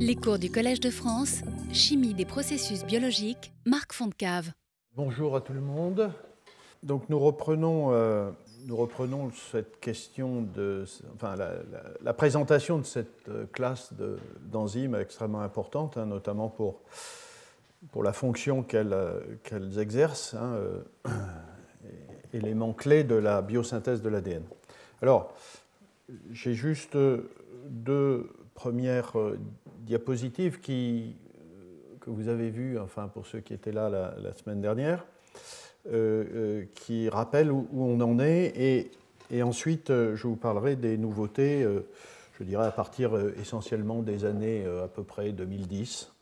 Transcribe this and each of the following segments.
Les cours du Collège de France, Chimie des processus biologiques, Marc Fontcave. Bonjour à tout le monde. Donc nous reprenons, euh, nous reprenons cette question de, enfin la, présentation de cette euh, classe d'enzymes extrêmement importante, hein, notamment pour, pour la fonction qu'elles exercent, hein, euh, élément clé de la biosynthèse de l'ADN. Alors, j'ai juste deux premières diapositives qui, que vous avez vues, enfin pour ceux qui étaient là la, semaine dernière, euh, euh, qui rappellent où, on en est. Et, ensuite, euh, je vous parlerai des nouveautés, je dirais à partir essentiellement des années à peu près 2010,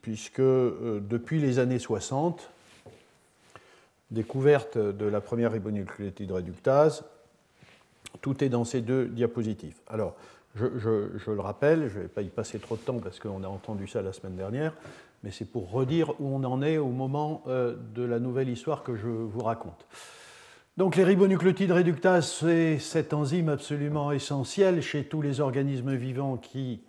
puisque depuis les années 60, découverte de la première ribonucléotide réductase, tout est dans ces deux diapositives. Alors, je, le rappelle, je ne vais pas y passer trop de temps parce qu'on a entendu ça la semaine dernière, mais c'est pour redire où on en est au moment euh, de la nouvelle histoire que je vous raconte. Donc les ribonucléotides réductases, c'est cette enzyme absolument essentielle chez tous les organismes vivants qui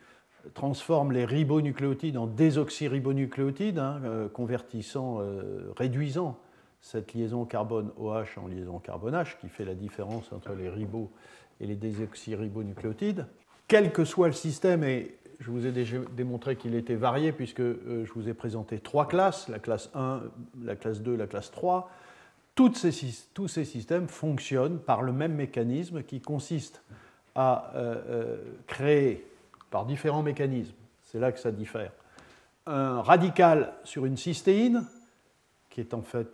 transforment les ribonucléotides en désoxyribonucléotides, hein, euh, convertissant, euh, réduisant cette liaison carbone-OH en liaison carbone-H, qui fait la différence entre les ribos et les désoxyribonucléotides quel que soit le système, et je vous ai déjà démontré qu'il était varié puisque euh, je vous ai présenté trois classes, la classe 1, la classe 2, la classe 3, ces, tous ces systèmes fonctionnent par le même mécanisme qui consiste à euh, euh, créer par différents mécanismes, c'est là que ça diffère, un radical sur une cystéine, qui est en fait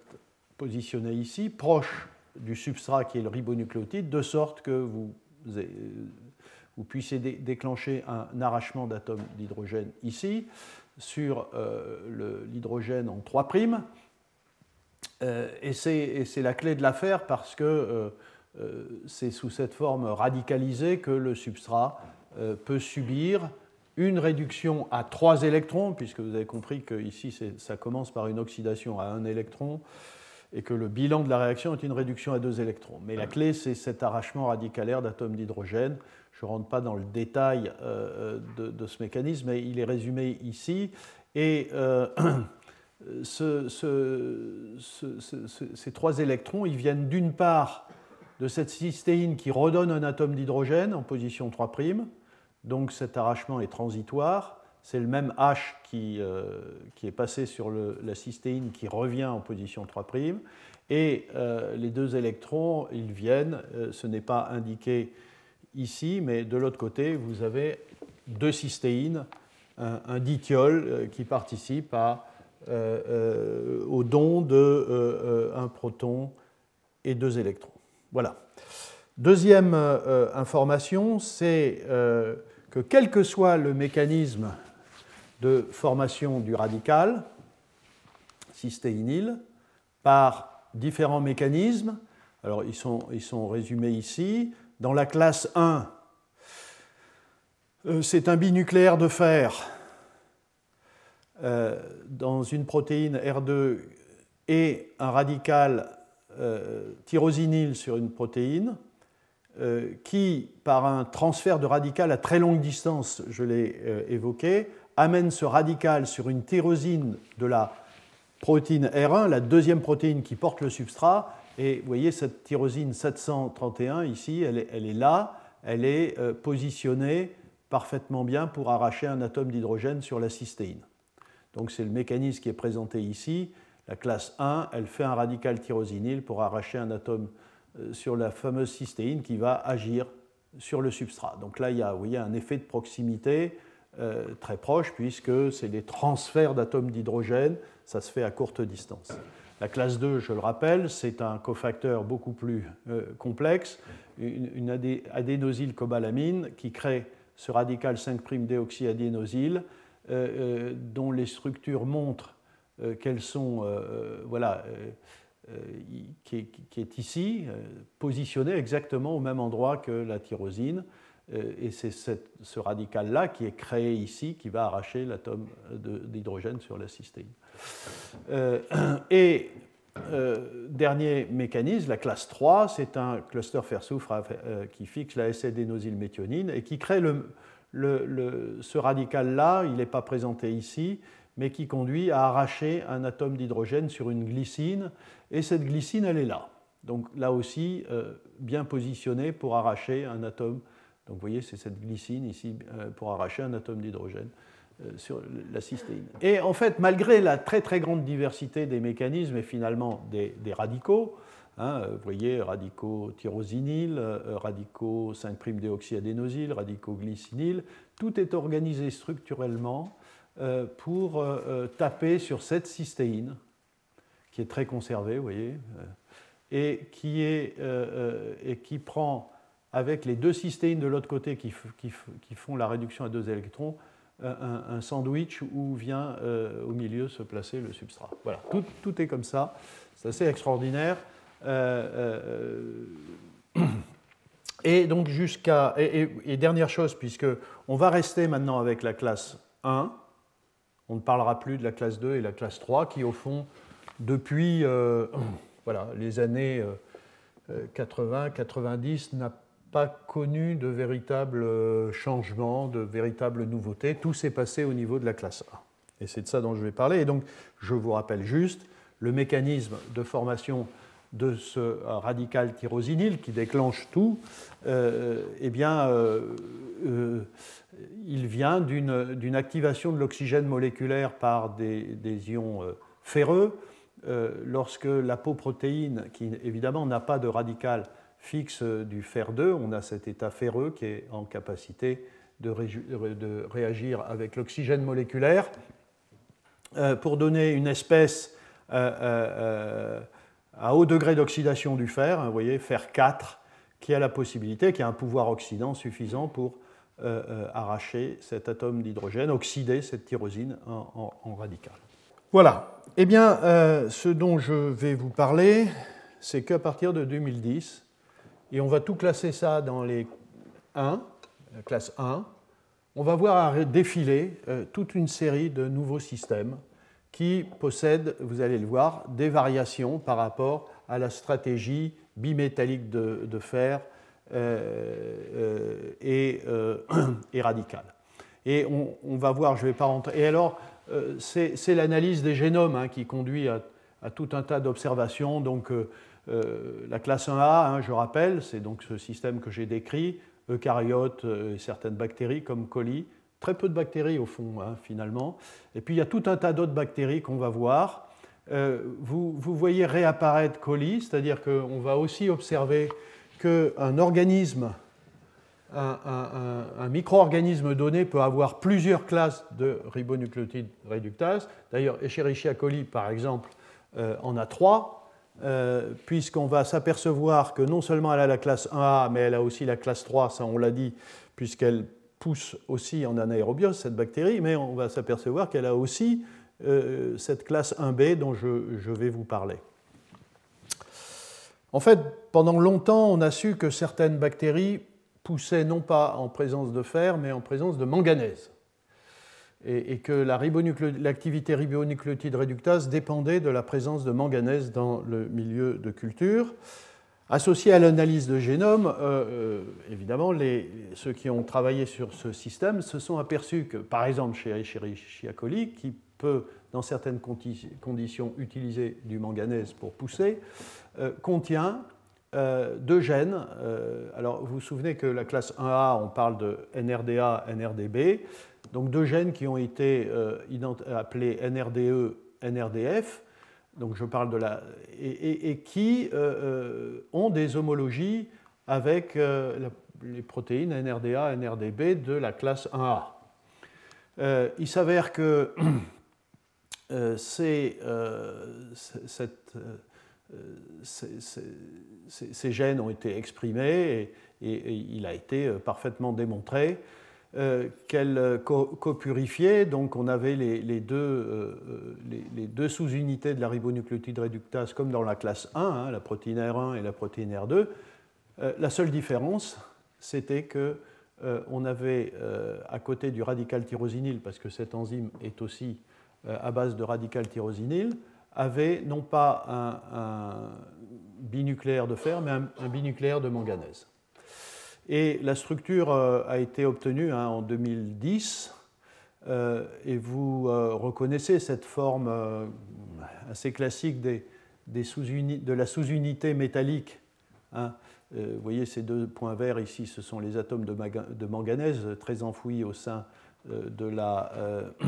positionné ici, proche du substrat qui est le ribonucléotide, de sorte que vous vous puissiez déclencher un arrachement d'atomes d'hydrogène ici sur euh, l'hydrogène en 3'. Euh, et c'est la clé de l'affaire parce que euh, euh, c'est sous cette forme radicalisée que le substrat peut subir une réduction à 3 électrons, puisque vous avez compris que ici ça commence par une oxydation à 1 électron et que le bilan de la réaction est une réduction à 2 électrons. Mais la clé, c'est cet arrachement radicalaire d'atomes d'hydrogène je ne rentre pas dans le détail euh, de, ce mécanisme, mais il est résumé ici. Et euh, ces trois électrons, ils viennent d'une part de cette cystéine qui redonne un atome d'hydrogène en position 3', donc cet arrachement est transitoire. C'est le même H qui, euh, qui est passé sur la cystéine qui revient en position 3'. Et les deux électrons, ils viennent, ce n'est pas indiqué ici, mais de l'autre côté, vous avez deux cystéines, un, dithiol euh, qui participe euh, euh, au don de un proton et deux électrons. Voilà. Deuxième information, c'est que quel que soit le mécanisme de formation du radical cystéinyl, par différents mécanismes, alors ils sont, ils sont résumés ici, dans la classe 1, euh, c'est un binucléaire de fer. Euh, dans une protéine R2 et un radical euh, tyrosinyle sur une protéine qui, par un transfert de radical à très longue distance, je l'ai évoqué, amène ce radical sur une tyrosine de la protéine R1, la deuxième protéine qui porte le substrat, et vous voyez cette tyrosine 731 ici, elle est, là, elle est euh, positionnée parfaitement bien pour arracher un atome d'hydrogène sur la cystéine. Donc c'est le mécanisme qui est présenté ici. La classe 1, elle fait un radical tyrosinyle pour arracher un atome euh, sur la fameuse cystéine qui va agir sur le substrat. Donc là, il y a vous un effet de proximité euh, très proche puisque c'est des transferts d'atomes d'hydrogène, ça se fait à courte distance. La classe 2, je le rappelle, c'est un cofacteur beaucoup plus euh, complexe, une, adénosylcobalamine qui crée ce radical 5'-déoxyadénosyl, euh, euh, dont les structures montrent qu'elles sont, voilà, qui est, ici, positionnée exactement au même endroit que la tyrosine. Et c'est ce radical-là qui est créé ici, qui va arracher l'atome d'hydrogène sur la cystéine. Euh, et euh, dernier mécanisme, la classe 3, c'est un cluster fer-soufre euh, qui fixe la méthionine et qui crée ce radical-là, il n'est pas présenté ici, mais qui conduit à arracher un atome d'hydrogène sur une glycine, et cette glycine, elle est là. Donc là aussi, bien positionnée pour arracher un atome. Donc vous voyez, c'est cette glycine ici pour arracher un atome d'hydrogène sur la cystéine. Et en fait, malgré la très très grande diversité des mécanismes et finalement des, radicaux, hein, vous voyez, radicaux tyrosinyl, radicaux 5'-déoxyadénosyl, radicaux glycinyl, tout est organisé structurellement pour taper sur cette cystéine, qui est très conservée, vous voyez et qui, est, euh, euh, et qui prend, avec les deux cystéines de l'autre côté qui, qui, font la réduction à deux électrons, un, sandwich où vient euh, au milieu se placer le substrat. Voilà, tout, est comme ça, c'est assez extraordinaire. et donc jusqu'à... Et, dernière chose, puisque on va rester maintenant avec la classe 1, on ne parlera plus de la classe 2 et la classe 3, qui au fond, depuis voilà, les années 80, euh, 90 euh, n'a pas connu de véritables euh, changements, de véritables nouveautés. Tout s'est passé au niveau de la classe A. Et c'est de ça dont je vais parler. Et donc, je vous rappelle juste le mécanisme de formation de ce radical tyrosinyl qui déclenche tout, eh bien, il vient d'une activation de l'oxygène moléculaire par des, des ions ferreux euh, lorsque l'apoprotéine, qui évidemment n'a pas de radical fixe du fer 2, on a cet état ferreux qui est en capacité de, réagir avec l'oxygène moléculaire euh, pour donner une espèce euh, à haut degré d'oxydation du fer, hein, vous voyez, fer 4, qui a la possibilité, qui a un pouvoir oxydant suffisant pour arracher cet atome d'hydrogène, oxyder cette tyrosine en radical. Voilà. Eh bien, euh, ce dont je vais vous parler, c'est qu'à partir de 2010, et on va tout classer ça dans les 1, la classe 1, on va voir défiler euh, toute une série de nouveaux systèmes qui possèdent, vous allez le voir, des variations par rapport à la stratégie bimétallique de, fer euh, et, radicale. Et on, va voir, je ne vais pas rentrer. Et alors, euh, c'est l'analyse des génomes hein, qui conduit à, tout un tas d'observations. Donc, euh, euh, la classe 1A, hein, je rappelle, c'est donc ce système que j'ai décrit, eucaryotes et certaines bactéries comme coli. Très peu de bactéries au fond, hein, finalement. Et puis, il y a tout un tas d'autres bactéries qu'on va voir. Vous, vous, voyez réapparaître coli, c'est-à-dire qu'on va aussi observer qu'un organisme un, micro-organisme donné peut avoir plusieurs classes de ribonucléotides réductase. D'ailleurs, Escherichia coli, par exemple, euh, en a trois, euh, puisqu'on va s'apercevoir que non seulement elle a la classe 1A, mais elle a aussi la classe 3, ça on l'a dit, puisqu'elle pousse aussi en anaérobiose, cette bactérie, mais on va s'apercevoir qu'elle a aussi euh, cette classe 1B dont je vais vous parler. En fait, pendant longtemps, on a su que certaines bactéries poussait non pas en présence de fer, mais en présence de manganèse. Et, que l'activité ribonucléotide réductase dépendait de la présence de manganèse dans le milieu de culture. Associé à l'analyse de génome, euh, euh, évidemment, ceux qui ont travaillé sur ce système se sont aperçus que, par exemple, chez Escherichia coli, qui peut, dans certaines conditions, utiliser du manganèse pour pousser, euh, contient deux gènes. Alors, vous vous souvenez que la classe 1A, on parle de NRDA, NRDB. Donc, deux gènes qui ont été euh, appelés NRDE, NRDF. Donc, je parle de la. et, qui ont des homologies avec les protéines NRDA, NRDB de la classe 1A. il s'avère que ces, gènes ont été exprimés et, il a été euh, parfaitement démontré euh, qu'elles copurifiaient. Donc on avait les, deux, euh, les, deux sous-unités de la ribonucléotide réductase comme dans la classe 1, hein, la protéine R1 et la protéine R2. la seule différence, c'était que on avait à côté du radical tyrosinyl, parce que cette enzyme est aussi à base de radical tyrosinyl, avait non pas un, binucléaire de fer, mais un, binucléaire de manganèse. Et la structure a été obtenue hein, en 2010. et vous reconnaissez cette forme assez classique de la sous-unité métallique. Hein. vous voyez ces deux points verts ici, ce sont les atomes de, de manganèse très enfouis au sein de la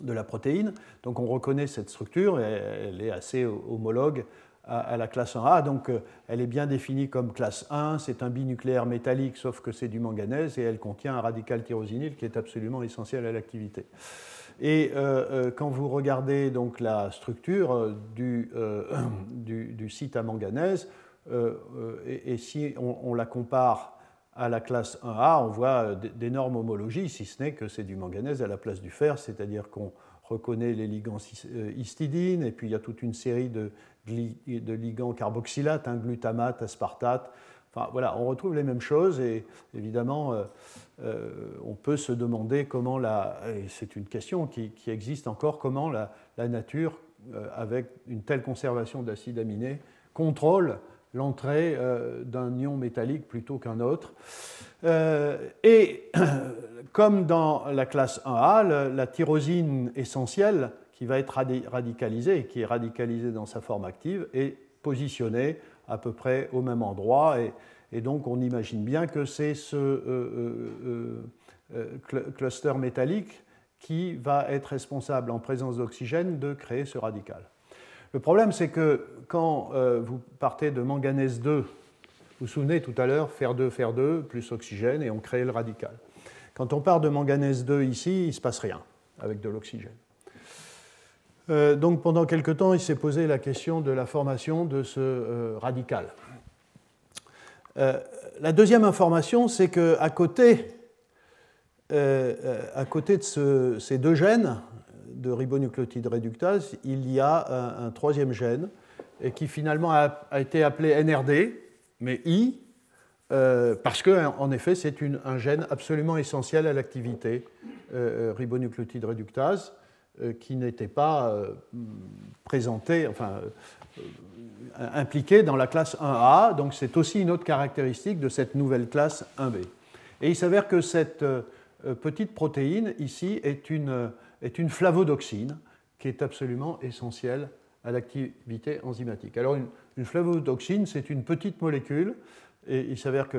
de la protéine. Donc on reconnaît cette structure, et elle est assez homologue à, la classe 1A. Donc euh, elle est bien définie comme classe 1, c'est un binucléaire métallique, sauf que c'est du manganèse, et elle contient un radical tyrosinyle qui est absolument essentiel à l'activité. Et euh, euh, quand vous regardez donc la structure du, du, site à manganèse, et, si on, la compare à la classe 1A, on voit d'énormes homologies, si ce n'est que c'est du manganèse à la place du fer, c'est-à-dire qu'on reconnaît les ligands histidines, et puis il y a toute une série de, de ligands carboxylates, hein, glutamate, aspartate. Enfin voilà, on retrouve les mêmes choses, et évidemment, euh, euh, on peut se demander comment la. C'est une question qui, existe encore, comment la, nature, avec une telle conservation d'acides aminés, contrôle l'entrée euh, d'un ion métallique plutôt qu'un autre. Euh, et comme dans la classe 1A, la tyrosine essentielle qui va être radicalisée, qui est radicalisée dans sa forme active, est positionnée à peu près au même endroit. Et, donc on imagine bien que c'est ce euh, cluster métallique qui va être responsable en présence d'oxygène de créer ce radical. Le problème, c'est que quand euh, vous partez de manganèse 2, vous vous souvenez tout à l'heure, fer 2, fer 2, plus oxygène, et on crée le radical. Quand on part de manganèse 2 ici, il ne se passe rien avec de l'oxygène. Euh, donc pendant quelque temps, il s'est posé la question de la formation de ce euh, radical. la deuxième information, c'est qu'à côté, à côté de ces deux gènes, de ribonucléotide réductase, il y a un, troisième gène qui finalement a, été appelé NRD, mais I, euh, parce qu'en effet, c'est un gène absolument essentiel à l'activité euh, euh, ribonucléotide réductase, qui n'était pas présenté, enfin, impliqué dans la classe 1A. Donc c'est aussi une autre caractéristique de cette nouvelle classe 1B. Et il s'avère que cette petite protéine ici est une est une flavodoxine qui est absolument essentielle à l'activité enzymatique. Alors une, flavodoxine, c'est une petite molécule, et il s'avère que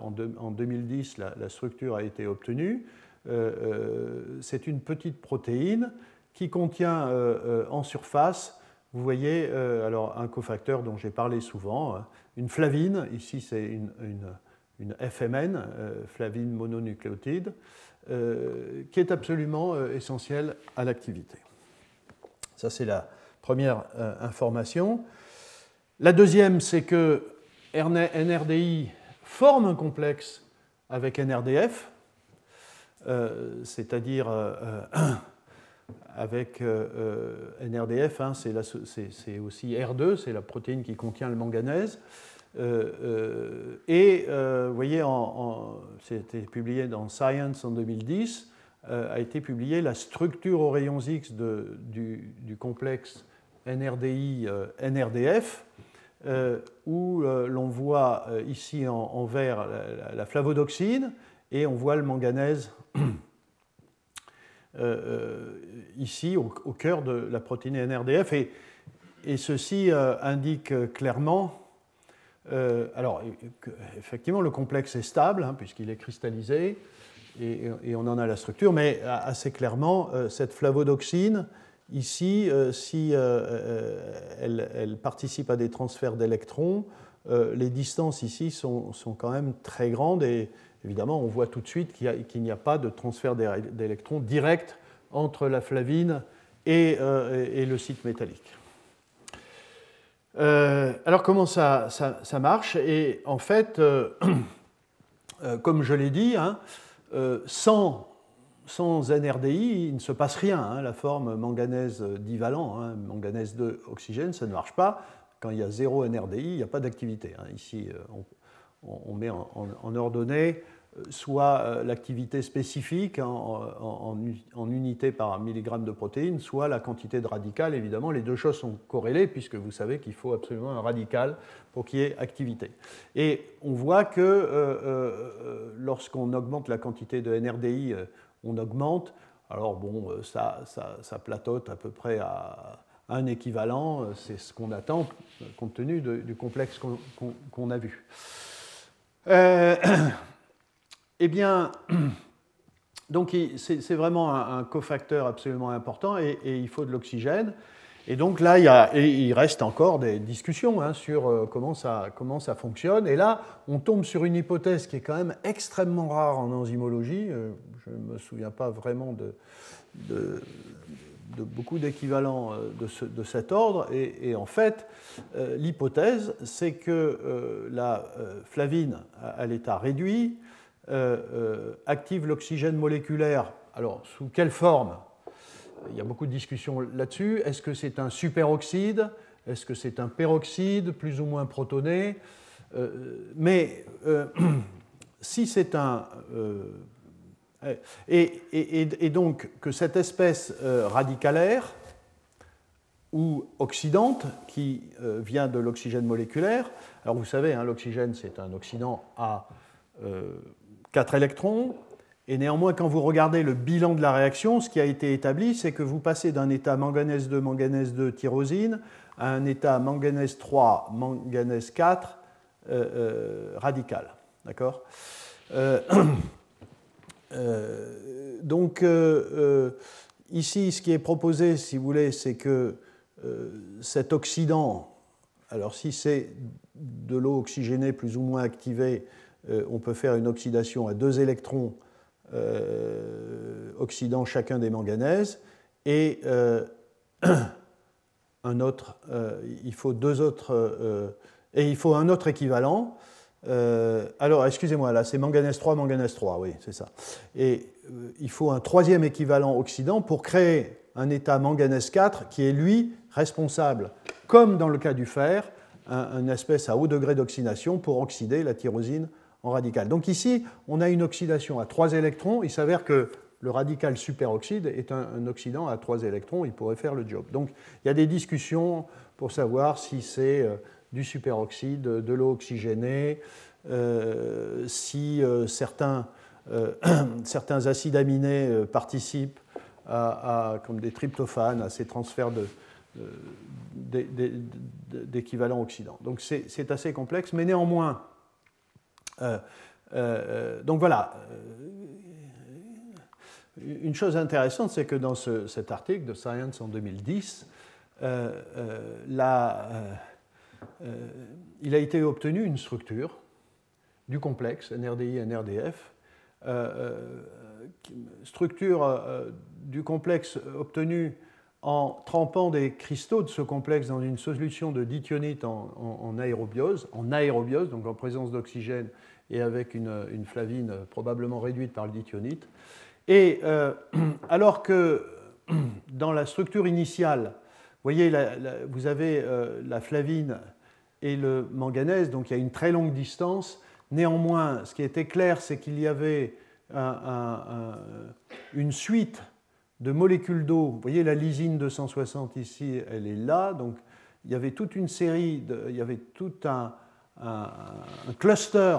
en, 2010, la, structure a été obtenue. Euh, euh, c'est une petite protéine qui contient euh, en surface, vous voyez, alors un cofacteur dont j'ai parlé souvent, hein, une flavine, ici c'est une, une, FMN, flavine mononucléotide, qui est absolument euh, essentiel à l'activité. Ça, c'est la première information. La deuxième, c'est que NRDI forme un complexe avec NRDF, c'est-à-dire avec NRDF, hein, c'est aussi R2, c'est la protéine qui contient le manganèse. Euh, euh, et euh, vous voyez, c'était publié dans Science en 2010, a été publié la structure aux rayons X du, complexe NRDI-NRDF, où l'on voit ici en, vert la, flavodoxine et on voit le manganèse ici au, cœur de la protéine NRDF. Et, ceci indique clairement euh, alors, effectivement, le complexe est stable, hein, puisqu'il est cristallisé, et, on en a la structure, mais assez clairement, euh, cette flavodoxine, ici, euh, si elle, participe à des transferts d'électrons, les distances ici sont, quand même très grandes, et évidemment, on voit tout de suite qu'il n'y a, pas de transfert d'électrons direct entre la flavine et le site métallique. Euh, alors comment ça, marche? Et en fait, euh, euh, comme je l'ai dit, hein, sans, NRDI, il ne se passe rien. Hein. la forme manganèse divalent, hein, manganèse de oxygène, ça ne marche pas. Quand il y a zéro NRDI, il n'y a pas d'activité. Ici, on, met en, ordonnée soit l'activité spécifique en, unité par milligramme de protéines, soit la quantité de radical. Évidemment, les deux choses sont corrélées puisque vous savez qu'il faut absolument un radical pour qu'il y ait activité. Et on voit que lorsqu'on augmente la quantité de NRDI, on augmente. Alors bon, ça, ça, platote à peu près à un équivalent, euh, c'est ce qu'on attend euh, compte tenu du complexe qu'on a vu. Euh, eh bien, donc c'est vraiment un, cofacteur absolument important et, il faut de l'oxygène. Et donc là, il, reste encore des discussions hein, sur comment ça, comment ça, fonctionne. Et là, on tombe sur une hypothèse qui est quand même extrêmement rare en enzymologie. Je ne me souviens pas vraiment de, beaucoup d'équivalents euh, de, cet ordre. Et, en fait, euh, l'hypothèse, c'est que euh, la flavine à, l'état réduit active l'oxygène moléculaire. Alors, sous quelle forme? Il y a beaucoup de discussions là-dessus. Est-ce que c'est un superoxyde? Est-ce que c'est un peroxyde, plus ou moins protoné? Mais si c'est un et, donc que cette espèce euh, radicalaire ou oxydante qui euh, vient de l'oxygène moléculaire, alors vous savez, hein, l'oxygène c'est un oxydant à 4 euh, électrons, et néanmoins quand vous regardez le bilan de la réaction, ce qui a été établi, c'est que vous passez d'un état manganèse 2, manganèse 2, tyrosine, à un état manganèse 3, manganèse 4, radical. D'accord? Euh, donc, euh, euh, ici, ce qui est proposé, si vous voulez, c'est que cet oxydant, alors si c'est de l'eau oxygénée plus ou moins activée, on peut faire une oxydation à deux électrons oxydant chacun des manganèses, et un autre, il faut deux autres, et il faut un autre équivalent. Euh, alors, excusez-moi, là, c'est manganèse 3, manganèse 3, oui, c'est ça. Et euh, il faut un troisième équivalent oxydant pour créer un état manganèse 4 qui est, lui, responsable, comme dans le cas du fer, une espèce à haut degré d'oxydation pour oxyder la tyrosine Donc ici, on a une oxydation à 3 électrons. Il s'avère que le radical superoxyde est un, oxydant à 3 électrons, il pourrait faire le job. Donc il y a des discussions pour savoir si c'est euh, du superoxyde, de l'eau oxygénée, euh, si euh, certains, certains, acides aminés participent à, comme des tryptophanes à ces transferts d'équivalents oxydants. Donc c'est assez complexe, mais néanmoins, donc voilà, une chose intéressante, c'est que dans cet article de Science en 2010, la euh, il a été obtenu une structure du complexe NRDI-NRDF, euh, euh, structure du complexe obtenue en trempant des cristaux de ce complexe dans une solution de dithionite en, aérobiose, en aérobiose, donc en présence d'oxygène et avec une, flavine probablement réduite par le dithionite. Et alors que dans la structure initiale, vous voyez, vous avez la flavine et le manganèse, donc il y a une très longue distance. Néanmoins, ce qui était clair, c'est qu'il y avait une suite de molécules d'eau. Vous voyez la lysine 260 ici, elle est là. Donc il y avait toute une série, il y avait tout un, cluster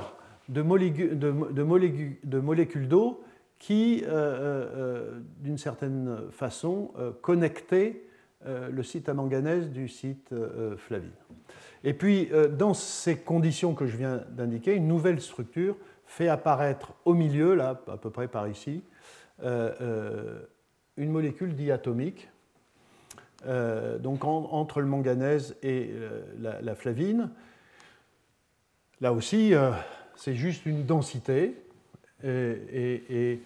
de, molécules, de, molécules d'eau qui, euh, euh, euh, d'une certaine façon, connectaient le site à manganèse du site flavine. Et puis, dans ces conditions que je viens d'indiquer, une nouvelle structure fait apparaître au milieu, là, à peu près par ici, une molécule diatomique, donc entre le manganèse et la, flavine. Là aussi, c'est juste une densité. et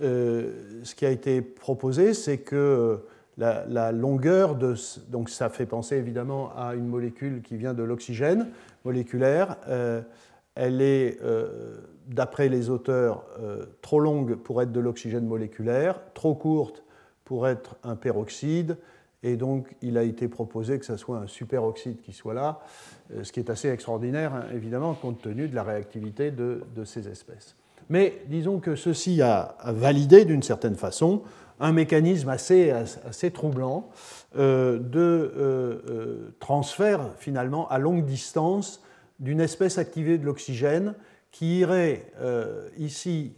ce qui a été proposé, c'est que la, longueur de. Donc ça fait penser évidemment à une molécule qui vient de l'oxygène moléculaire. Euh, elle est, euh, d'après les auteurs, euh, trop longue pour être de l'oxygène moléculaire, trop courte pour être un peroxyde, et donc il a été proposé que ce soit un superoxyde qui soit là, ce qui est assez extraordinaire, hein, évidemment, compte tenu de la réactivité de, ces espèces. Mais disons que ceci a, validé d'une certaine façon un mécanisme assez, assez troublant euh, de euh, euh, transfert finalement à longue distance d'une espèce activée de l'oxygène qui irait ici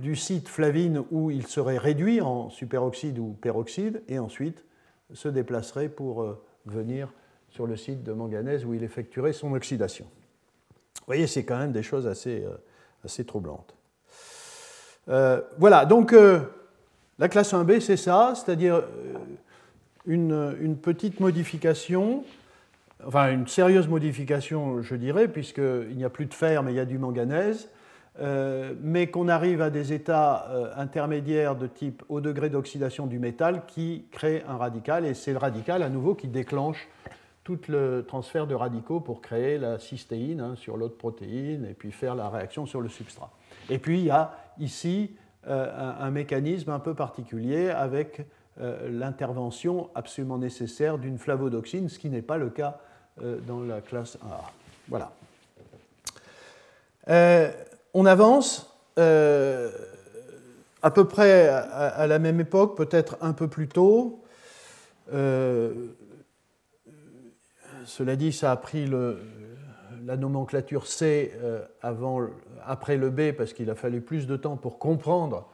du site flavine où il serait réduit en superoxyde ou peroxyde et ensuite se déplacerait pour venir sur le site de manganèse où il effectuerait son oxydation. Vous voyez, c'est quand même des choses assez, assez troublantes. voilà, donc la classe 1b, c'est ça, c'est-à-dire euh, une, petite modification, enfin une sérieuse modification, je dirais, puisqu'il n'y a plus de fer, mais il y a du manganèse, euh, mais qu'on arrive à des états euh, intermédiaires de type haut degré d'oxydation du métal qui crée un radical, et c'est le radical à nouveau qui déclenche tout le transfert de radicaux pour créer la cystéine hein, sur l'autre protéine et puis faire la réaction sur le substrat. Et puis il y a ici euh, un, mécanisme un peu particulier avec l'intervention absolument nécessaire d'une flavodoxine, ce qui n'est pas le cas dans la classe 1A. Voilà. On avance à peu près à, la même époque, peut-être un peu plus tôt. cela dit, ça a pris la nomenclature C avant, après le B parce qu'il a fallu plus de temps pour comprendre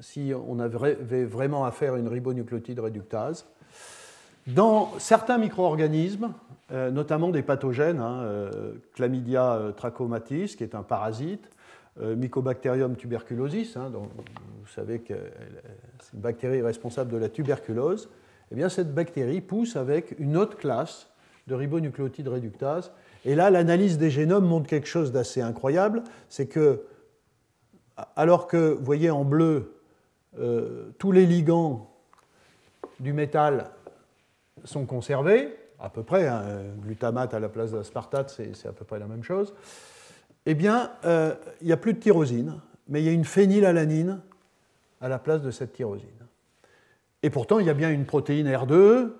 si on avait vraiment affaire à une ribonucléotide réductase. Dans certains micro-organismes, euh, notamment des pathogènes, hein, euh, Chlamydia euh, trachomatis, qui est un parasite, Mycobacterium tuberculosis, hein, vous savez que c'est une bactérie responsable de la tuberculose, eh bien, cette bactérie pousse avec une autre classe de ribonucléotide réductase. Et là, l'analyse des génomes montre quelque chose d'assez incroyable, c'est que, alors que, vous voyez en bleu, euh, tous les ligands du métal sont conservés, à peu près, hein, glutamate à la place d'aspartate, c'est à peu près la même chose, eh bien, euh, il n'y a plus de tyrosine, mais il y a une phénylalanine à la place de cette tyrosine. Et pourtant, il y a bien une protéine R2,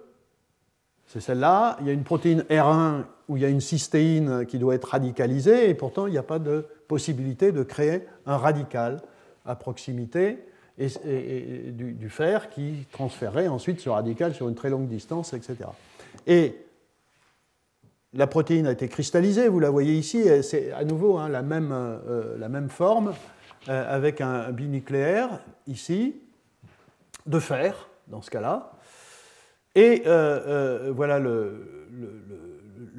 c'est celle-là. Il y a une protéine R1 où il y a une cystéine qui doit être radicalisée, et pourtant il n'y a pas de possibilité de créer un radical à proximité et, du, fer qui transférerait ensuite ce radical sur une très longue distance, etc. Et la protéine a été cristallisée, vous la voyez ici, c'est à nouveau hein, la, même, euh, la, même, forme, euh, avec un binucléaire ici, de fer, dans ce cas-là, et euh, voilà le,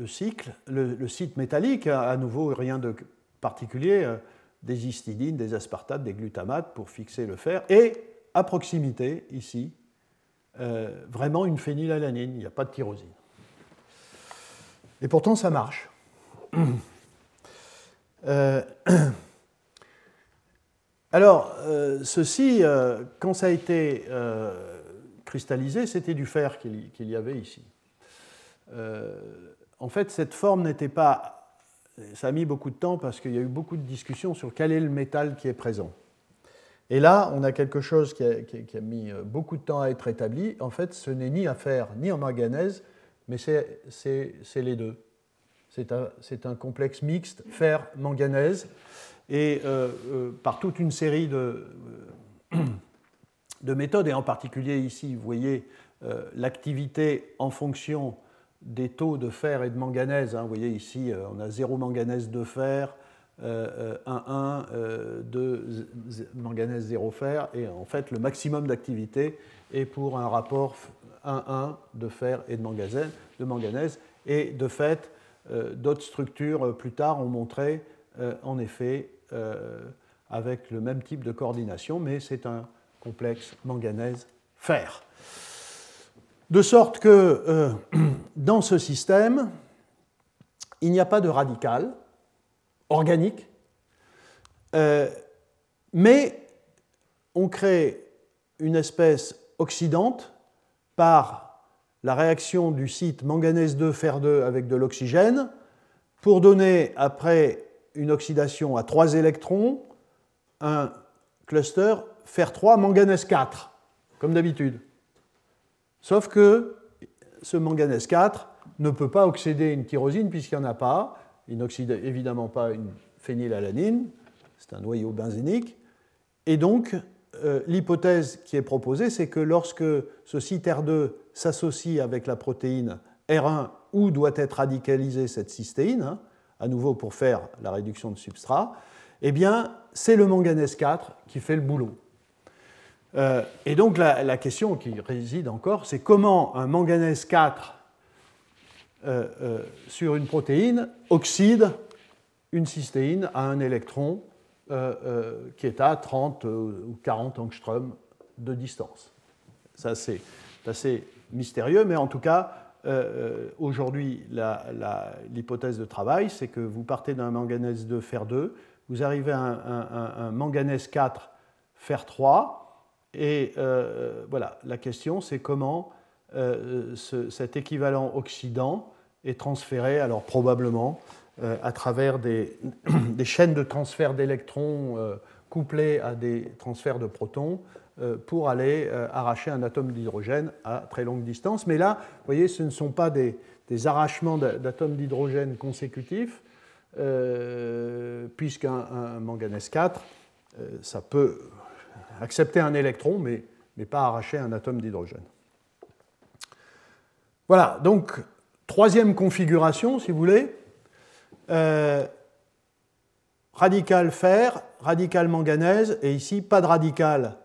cycle, le, site métallique, à nouveau rien de particulier, des histidines, des aspartates, des glutamates pour fixer le fer, et à proximité, ici, vraiment une phénylalanine, il n'y a pas de tyrosine. Et pourtant, ça marche. alors, ceci, quand ça a été cristallisé, c'était du fer qu'il y avait ici. Euh, en fait, cette forme n'était pas... Ça a mis beaucoup de temps parce qu'il y a eu beaucoup de discussions sur quel est le métal qui est présent. Et là, on a quelque chose qui a, mis euh, beaucoup de temps à être établi. En fait, ce n'est ni affaire ni en manganèse, mais c'est les deux. C'est un, complexe mixte fer-manganèse. Et euh, par toute une série de, de méthodes, et en particulier ici, vous voyez euh, l'activité en fonction des taux de fer et de manganèse. Hein. Vous voyez ici, euh, on a 0 manganèse de fer, 1, 1, 2 manganèse 0 fer, et en fait le maximum d'activité est pour un rapport 1, 1 de fer et de manganèse. Et de fait, euh, d'autres structures plus tard ont montré en effet avec le même type de coordination, mais c'est un complexe manganèse-fer. De sorte que euh, dans ce système, il n'y a pas de radical organique, euh, mais on crée une espèce oxydante par la réaction du site manganèse 2 fer 2 avec de l'oxygène pour donner après une oxydation à trois électrons un cluster fer 3, manganèse 4, comme d'habitude. Sauf que ce manganèse 4 ne peut pas oxyder une tyrosine puisqu'il n'y en a pas. Il n'oxyde évidemment pas une phénylalanine, c'est un noyau benzénique, et donc l'hypothèse qui est proposée, c'est que lorsque ce site R2 s'associe avec la protéine R1 où doit être radicalisée cette cystéine, hein, à nouveau pour faire la réduction de substrat, eh bien, c'est le manganèse 4 qui fait le boulot. Euh, et donc la, question qui réside encore, c'est comment un manganèse 4 euh, euh, sur une protéine oxyde une cystéine à un électron qui est à 30 ou 40 angstrom de distance. Ça, c'est assez mystérieux, mais en tout cas, aujourd'hui, l'hypothèse de travail, c'est que vous partez d'un manganèse 2 fer 2, vous arrivez à un, manganèse 4 fer 3, et euh, voilà, la question c'est comment euh, cet équivalent oxydant est transféré, alors probablement euh, à travers des, chaînes de transfert d'électrons couplées à des transferts de protons pour aller arracher un atome d'hydrogène à très longue distance. Mais là, vous voyez, ce ne sont pas des, arrachements d'atomes d'hydrogène consécutifs, euh, puisqu'un manganèse 4, euh, ça peut accepter un électron, mais, mais pas arracher un atome d'hydrogène. Voilà, donc troisième configuration, si vous voulez. Euh, radical fer, radical manganèse, et ici pas de radical,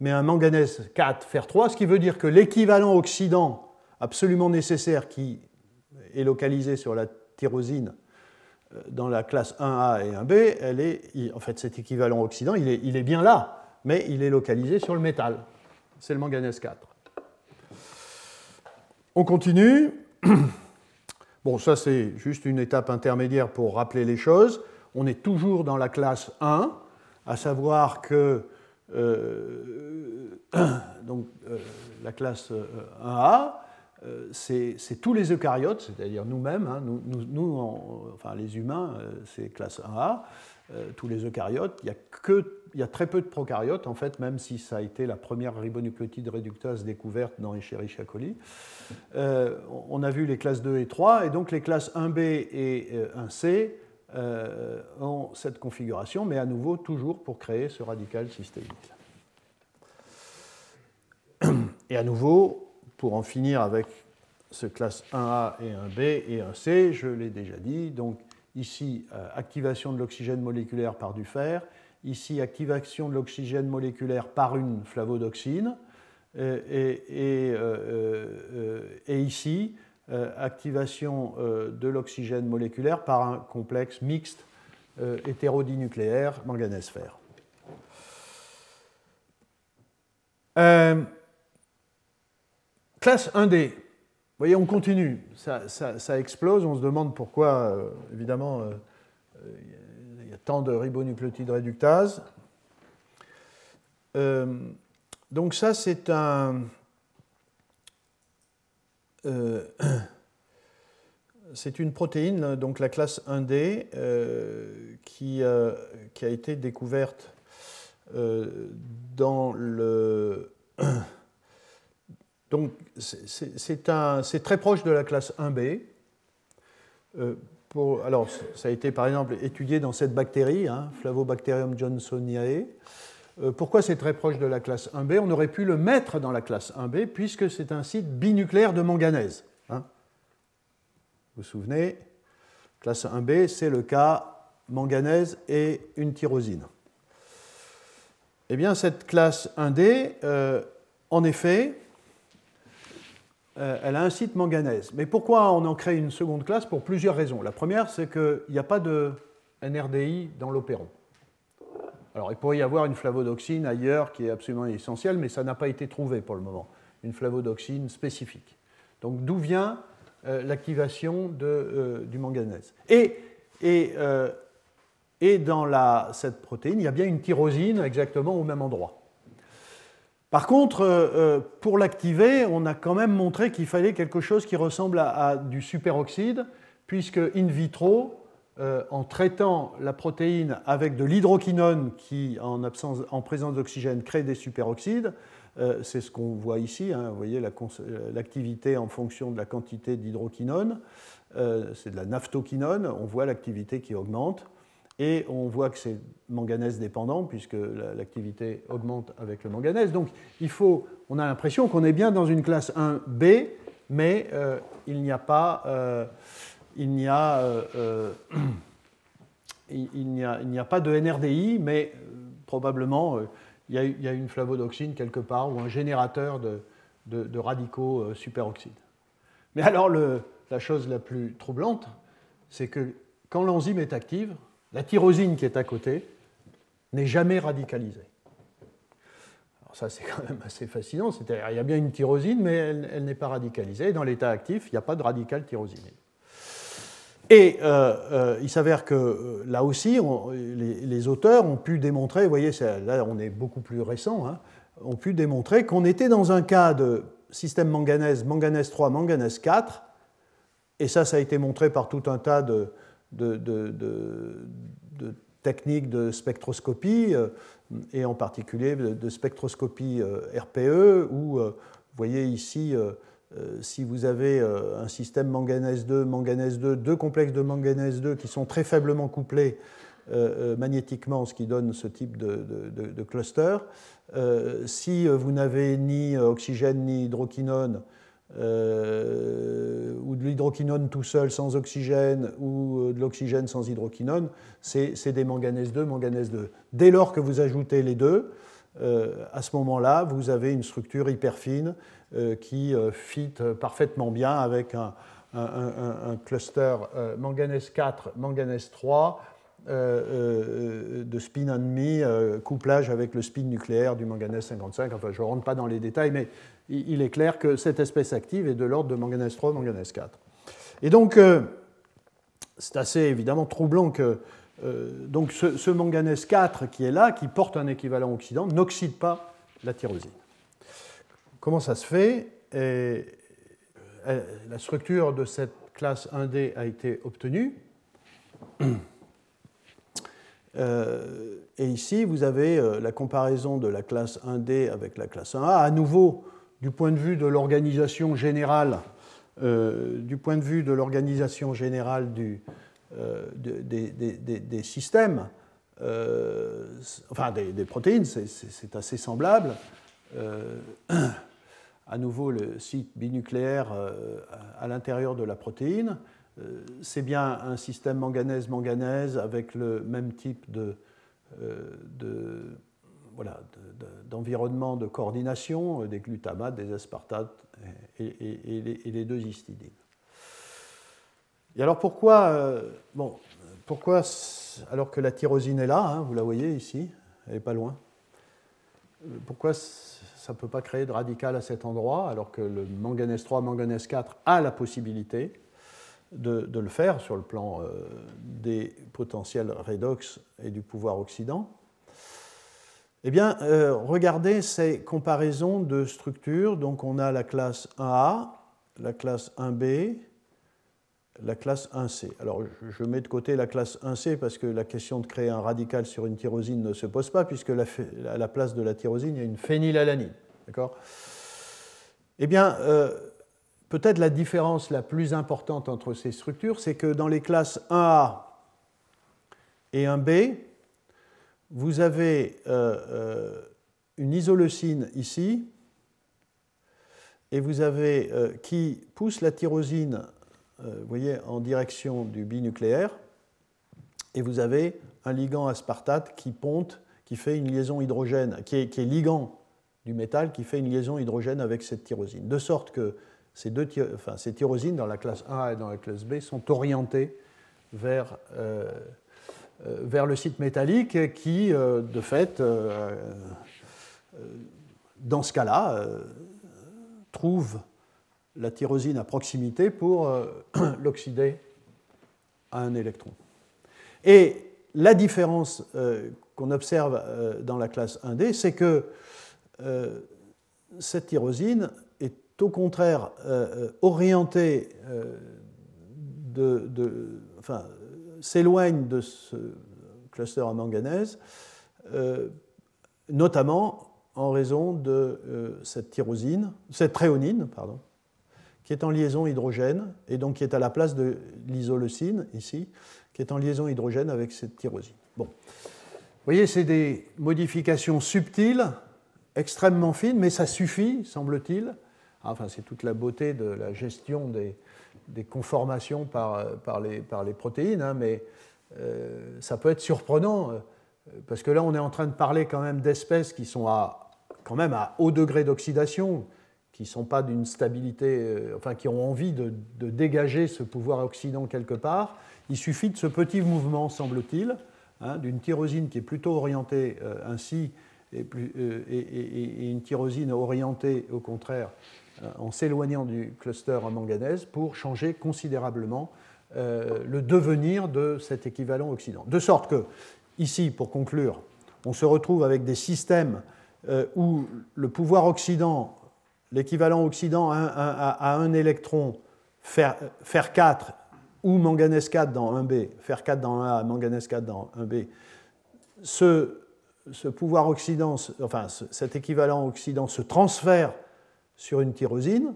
mais un manganèse 4 fer 3, ce qui veut dire que l'équivalent oxydant absolument nécessaire qui est localisé sur la tyrosine dans la classe 1A et 1B, elle est, en fait, cet équivalent oxydant, il est, il est bien là, mais il est localisé sur le métal. C'est le manganèse 4. On continue. Bon, ça c'est juste une étape intermédiaire pour rappeler les choses. On est toujours dans la classe 1, à savoir que euh, donc, euh, la classe 1A, euh, c'est tous les eucaryotes, c'est-à-dire nous-mêmes, hein, nous, enfin les humains, c'est classe 1A, euh, tous les eucaryotes. Il y, a que, il y a très peu de prokaryotes, en fait, même si ça a été la première ribonucléotide réductase découverte dans Escherichia coli. on a vu les classes 2 et 3, et donc les classes 1B et 1C ont cette configuration, mais à nouveau toujours pour créer ce radical systémique. Et à nouveau, pour en finir avec ce classe 1A et 1B et 1C, je l'ai déjà dit. Donc ici, euh, activation de l'oxygène moléculaire par du fer. Ici, activation de l'oxygène moléculaire par une flavodoxine. Euh, euh, et, ici, activation de l'oxygène moléculaire par un complexe mixte hétérodinucléaire manganèse-fer classe 1D. Voyez, on continue. Ça, explose. On se demande pourquoi, euh, évidemment, euh, il y a tant de ribonucléotides réductases. Euh, donc ça, c'est un... c'est une protéine, donc la classe 1D, qui, qui, a été découverte dans le donc c'est très proche de la classe 1b. Euh, alors ça a été par exemple étudié dans cette bactérie, hein, Flavobacterium johnsoniae. Euh, pourquoi c'est très proche de la classe 1b On aurait pu le mettre dans la classe 1b puisque c'est un site binucléaire de manganèse. Hein. Vous vous souvenez? Classe 1b, c'est le cas manganèse et une tyrosine. Eh bien, cette classe 1D, euh, en effet, elle a un site manganèse. Mais pourquoi on en crée une seconde classe Pour plusieurs raisons. La première, c'est qu'il n'y a pas de NRDI dans l'opéron. Alors, il pourrait y avoir une flavodoxine ailleurs qui est absolument essentielle, mais ça n'a pas été trouvé pour le moment, une flavodoxine spécifique. Donc, d'où vient euh, l'activation euh, du manganèse? Et, dans cette protéine, il y a bien une tyrosine exactement au même endroit. Par contre, euh, euh, pour l'activer, on a quand même montré qu'il fallait quelque chose qui ressemble à, du superoxyde, puisque in vitro, euh, en traitant la protéine avec de l'hydroquinone qui, en, présence d'oxygène, crée des superoxydes, c'est ce qu'on voit ici, hein, vous voyez l'activité en fonction de la quantité d'hydroquinone, c'est de la naphthoquinone, on voit l'activité qui augmente. Et on voit que c'est manganèse dépendant puisque l'activité augmente avec le manganèse. Donc il faut, on a l'impression qu'on est bien dans une classe 1B, mais euh, il n'y a pas, euh, il n'y a, euh, il, n'y a, il a, pas de NRDI, mais probablement il y, a, il, une flavodoxine quelque part ou un générateur de, radicaux superoxydes. Mais alors la chose la plus troublante, c'est que quand l'enzyme est active, la tyrosine qui est à côté n'est jamais radicalisée. Alors ça, c'est quand même assez fascinant. Il y a bien une tyrosine, mais elle, n'est pas radicalisée. Dans l'état actif, il n'y a pas de radical tyrosiné. Et euh, euh, il s'avère que euh, là aussi, les, auteurs ont pu démontrer, vous voyez, là on est beaucoup plus récent, hein, ont pu démontrer qu'on était dans un cas de système manganèse, manganèse 3, manganèse 4, et ça, ça a été montré par tout un tas de, de, techniques de spectroscopie, euh, et en particulier de, spectroscopie euh, RPE, où euh, vous voyez ici, si vous avez un système manganèse 2, manganèse 2, deux complexes de manganèse 2 qui sont très faiblement couplés magnétiquement, ce qui donne ce type de, cluster. si vous n'avez ni oxygène ni hydroquinone, euh, ou de l'hydroquinone tout seul sans oxygène, ou euh, de l'oxygène sans hydroquinone, c'est des manganèse 2, manganèse 2. Dès lors que vous ajoutez les deux, euh, à ce moment-là, vous avez une structure hyper fine qui fit parfaitement bien avec un, cluster manganèse 4, manganèse 3, de spin ennemi, couplage avec le spin nucléaire du manganèse 55. Enfin, je ne rentre pas dans les détails, mais il est clair que cette espèce active est de l'ordre de manganèse 3, manganèse 4. Et donc, euh, c'est assez évidemment troublant que euh, donc ce, manganèse 4 qui est là, qui porte un équivalent oxydant, n'oxyde pas la tyrosine. Comment ça se fait? Euh, La structure de cette classe 1D a été obtenue. et ici, vous avez la comparaison de la classe 1D avec la classe 1A. À nouveau, du point de vue de l'organisation générale, euh, du point de vue de l'organisation générale du, euh, des, systèmes, euh, enfin des, protéines, c'est assez semblable. à nouveau, le site binucléaire à l'intérieur de la protéine, c'est bien un système manganèse-manganèse avec le même type de, de voilà, d'environnement de, coordination euh, des glutamates, des aspartates et, les, deux histidines. Et alors pourquoi, euh, bon, pourquoi alors que la tyrosine est là, hein, vous la voyez ici, elle n'est pas loin, euh, pourquoi ça ne peut pas créer de radical à cet endroit alors que le manganèse 3, manganèse 4 a la possibilité de, le faire sur le plan des potentiels redox et du pouvoir oxydant eh bien, euh, regardez ces comparaisons de structures. Donc, on a la classe 1A, la classe 1B, la classe 1C. Alors, je mets de côté la classe 1C parce que la question de créer un radical sur une tyrosine ne se pose pas, puisque à la place de la tyrosine, il y a une phénylalanine. D'accord? Eh bien, euh, peut-être la différence la plus importante entre ces structures, c'est que dans les classes 1A et 1B, vous avez euh, euh, une isoleucine ici, et vous avez euh, qui pousse la tyrosine vous voyez, en direction du binucléaire, et vous avez un ligand aspartate qui ponte, qui fait une liaison hydrogène, qui est, ligand du métal, qui fait une liaison hydrogène avec cette tyrosine. De sorte que ces, deux, enfin, tyrosines, dans la classe A et dans la classe B, sont orientées vers vers le site métallique qui, euh, de fait, euh, dans ce cas-là, trouve la tyrosine à proximité pour l'oxyder à un électron. Et la différence qu'on observe dans la classe 1D, c'est que cette tyrosine est au contraire orientée de, s'éloigne de ce cluster à manganèse, euh, notamment en raison de euh, cette tyrosine, cette tréonine, pardon, qui est en liaison hydrogène et donc qui est à la place de l'isoleucine ici, qui est en liaison hydrogène avec cette tyrosine. Bon. Vous voyez, c'est des modifications subtiles, extrêmement fines, mais ça suffit, semble-t-il. Enfin, c'est toute la beauté de la gestion des, des conformations par, par, les, protéines, hein, mais euh, ça peut être surprenant, euh, parce que là, on est en train de parler quand même d'espèces qui sont à, quand même à haut degré d'oxydation, qui sont pas d'une stabilité, euh, enfin, qui ont envie de, dégager ce pouvoir oxydant quelque part. Il suffit de ce petit mouvement, semble-t-il, Hein, d'une tyrosine qui est plutôt orientée euh, ainsi et, euh, une tyrosine orientée au contraire euh, en s'éloignant du cluster en manganèse pour changer considérablement le devenir de cet équivalent oxydant. De sorte que, ici, pour conclure, on se retrouve avec des systèmes où le pouvoir oxydant, l'équivalent oxydant à un, électron, faire 4 ou manganèse 4 dans 1B, fer 4 dans 1A, manganèse 4 dans 1B, ce, ce pouvoir oxydant, enfin cet équivalent oxydant se transfère sur une tyrosine,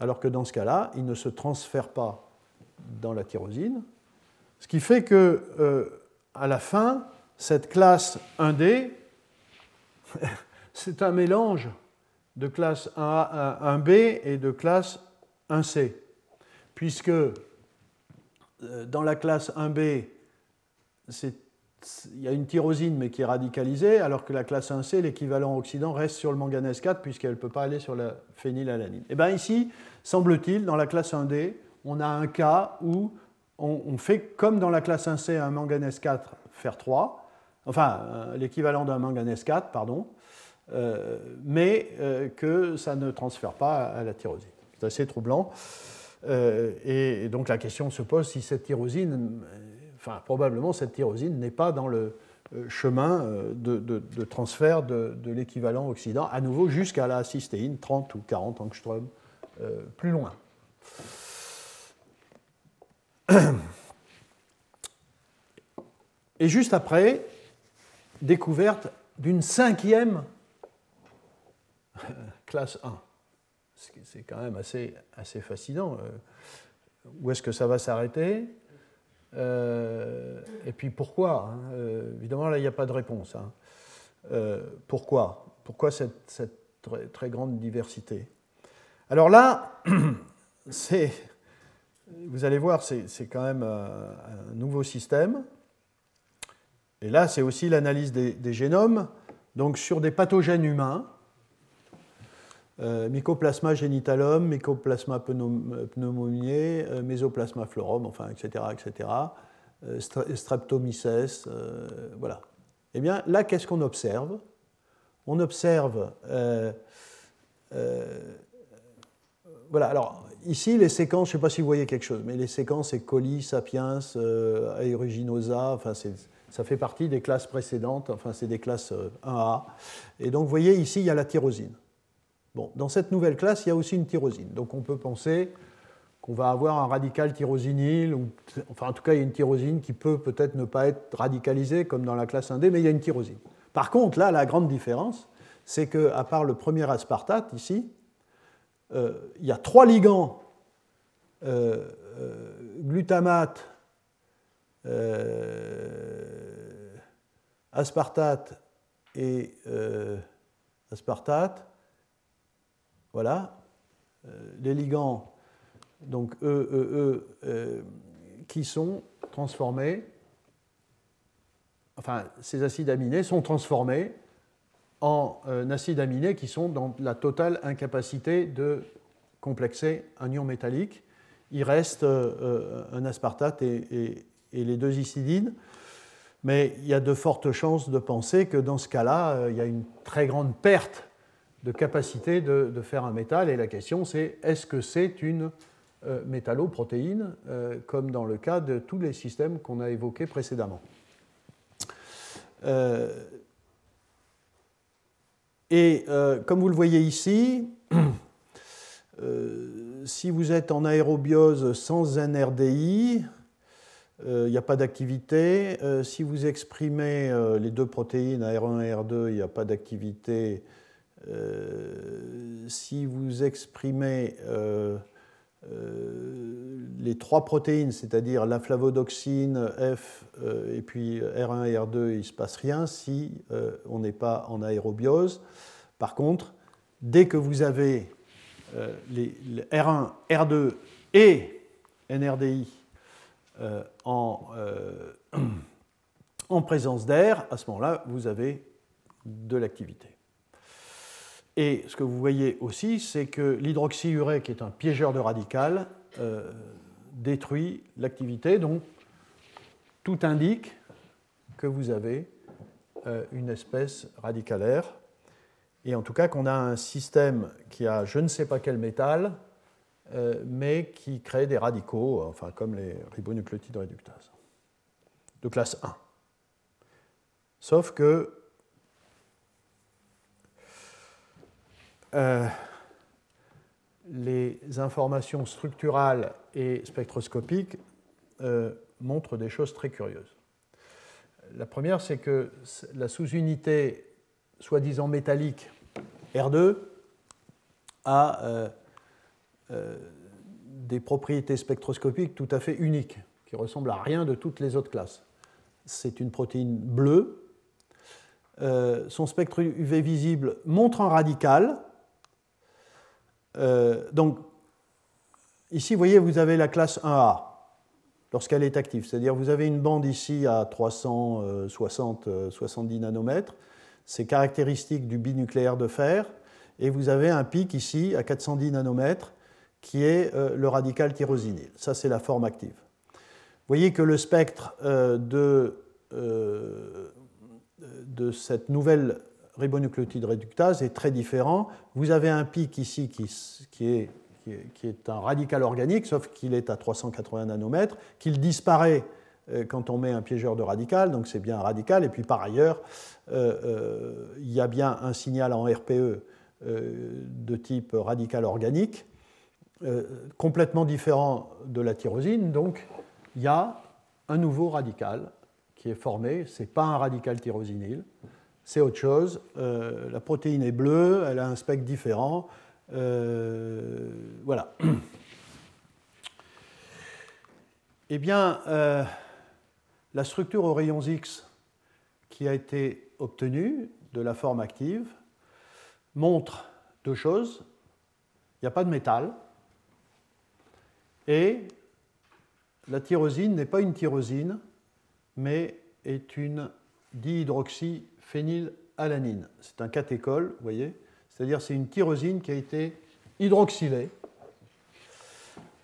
alors que dans ce cas-là, il ne se transfère pas dans la tyrosine, ce qui fait que euh, à la fin, cette classe 1D, c'est un mélange de classe 1A, 1B et de classe 1C, puisque euh, dans la classe 1b, il y a une tyrosine mais qui est radicalisée, alors que la classe 1c, l'équivalent oxydant, reste sur le manganèse 4 puisqu'elle ne peut pas aller sur la phénylalanine. Et eh bien ici, semble-t-il, dans la classe 1d, on a un cas où on, fait comme dans la classe 1c un manganèse 4 fer 3, enfin euh, l'équivalent d'un manganèse 4, pardon, euh, mais que ça ne transfère pas à la tyrosine. C'est assez troublant. Euh, et, donc la question se pose si cette tyrosine, enfin probablement cette tyrosine n'est pas dans le euh, chemin euh, de, transfert de, l'équivalent oxydant, à nouveau jusqu'à la cystéine, 30 ou 40 angstrom plus loin. Et juste après, découverte d'une cinquième classe 1 c'est quand même assez, fascinant. Euh, où est-ce que ça va s'arrêter? Euh, Et puis pourquoi hein, euh, Évidemment, là, il n'y a pas de réponse. Hein. pourquoi? Pourquoi cette, très, grande diversité? Alors là, vous allez voir, c'est quand même un, nouveau système. Et là, c'est aussi l'analyse des, des génomes, donc sur des pathogènes humains euh, mycoplasma génitalum, mycoplasma pneumoniae, euh, mésoplasma florum, enfin, etc., etc., euh, streptomyces, voilà. Eh bien, là, qu'est-ce qu'on observe? On observe, voilà, alors, ici, les séquences, je ne sais pas si vous voyez quelque chose, mais les séquences, c'est coli, sapiens, aeruginosa, enfin, ça fait partie des classes précédentes, enfin, c'est des classes 1A. Et donc, vous voyez, ici, il y a la tyrosine dans cette nouvelle classe, il y a aussi une tyrosine. Donc on peut penser qu'on va avoir un radical tyrosinyle, ou, enfin en tout cas il y a une tyrosine qui peut peut-être ne pas être radicalisée comme dans la classe 1D, mais il y a une tyrosine. Par contre, là, la grande différence, c'est qu'à part le premier aspartate ici, euh, il y a trois ligands euh, euh, glutamate, aspartate et aspartate voilà, euh, les ligands, donc E, E, E, qui sont transformés, enfin, ces acides aminés sont transformés en euh, acides aminés qui sont dans la totale incapacité de complexer un ion métallique. Il reste euh, un aspartate et, les deux histidines. Mais il y a de fortes chances de penser que dans ce cas-là, il y a une très grande perte de capacité de, faire un métal. Et la question, c'est est-ce que c'est une euh, métalloprotéine, euh, comme dans le cas de tous les systèmes qu'on a évoqués précédemment? Euh, Et comme vous le voyez ici, si vous êtes en aérobiose sans NRDI, il n'y a pas d'activité. si vous exprimez les deux protéines AR1 et AR2, il n'y a pas d'activité si vous exprimez euh, les trois protéines, c'est-à-dire la flavodoxine, F et puis R1 et R2, il ne se passe rien si on n'est pas en aérobiose. Par contre, dès que vous avez les, R1, R2 et NRDI en présence d'air, à ce moment-là, vous avez de l'activité. Et ce que vous voyez aussi, c'est que l'hydroxyurée, qui est un piégeur de radical, euh, détruit l'activité. Donc, tout indique que vous avez euh, une espèce radicalaire. Et en tout cas, qu'on a un système qui a je ne sais pas quel métal, euh, mais qui crée des radicaux, enfin comme les ribonucléotides réductases, de classe 1. Sauf que euh, les informations structurales et spectroscopiques euh, montrent des choses très curieuses. La première, c'est que la sous-unité soi-disant métallique R2 a euh, des propriétés spectroscopiques tout à fait uniques, qui ressemblent à rien de toutes les autres classes. C'est une protéine bleue son spectre UV visible montre un radical. Euh, donc, ici, vous voyez, vous avez la classe 1A lorsqu'elle est active. C'est-à-dire, vous avez une bande ici à 360-70 nanomètres. C'est caractéristique du binucléaire de fer. Et vous avez un pic ici à 410 nanomètres qui est euh, le radical tyrosinyle. Ça, c'est la forme active. Vous voyez que le spectre de de cette nouvelle ribonucléotide réductase est très différent. Vous avez un pic ici qui, est, qui est, un radical organique, sauf qu'il est à 380 nanomètres, qu'il disparaît euh, quand on met un piégeur de radical, donc c'est bien un radical. Et puis par ailleurs, euh, euh, il y a bien un signal en RPE de type radical organique, complètement différent de la tyrosine. Donc il y a un nouveau radical qui est formé. Ce n'est pas un radical tyrosinyle, c'est autre chose. Euh, la protéine est bleue, elle a un spectre différent. Euh, voilà. Eh bien, euh, la structure aux rayons X qui a été obtenue de la forme active montre deux choses. Il n'y a pas de métal et la tyrosine n'est pas une tyrosine, mais est une dihydroxyphénylalanine. C'est un catéchol, voyez, c'est-à-dire c'est une tyrosine qui a été hydroxylée.